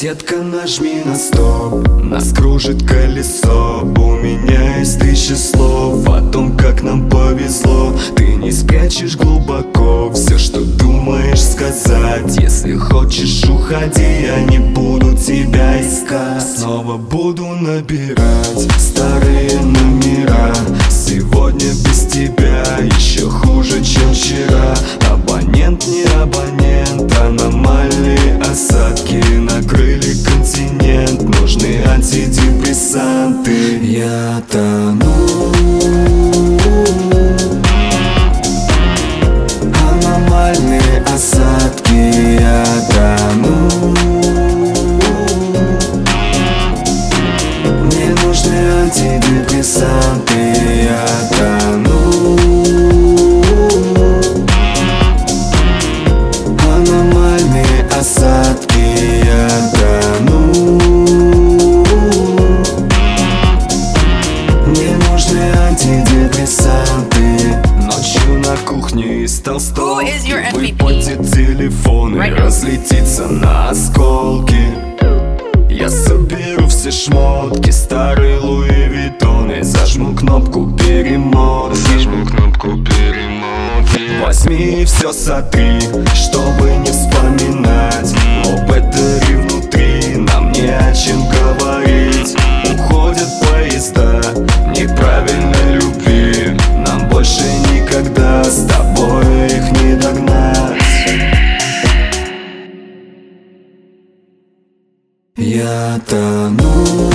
Детка, нажми на стоп. Нас кружит колесо. У меня есть тысяча слов О том, как нам повезло. Ты не спрячешь глубоко Все, что думаешь сказать. Если хочешь, уходи Я не буду тебя искать. Снова буду набирать Старые номера Не абонент Аномальные осадки Накрыли континент. Нужны антидепрессанты. Я тону Аномальные осадки Я тону Мне нужны антидепрессанты. Ночью на кухне из толстовки Who is your MVP? Выпадет телефон и Right. now. разлетится на осколки. Я соберу все шмотки, старые Луи Виттоны Зажму кнопку перемотки. Зажму кнопку перемотки. Возьми и все сотри, чтобы не Я тону.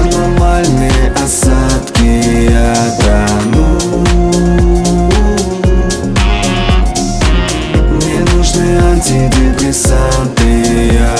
Аномальные осадки Я тону. Мне нужны антидепрессанты Я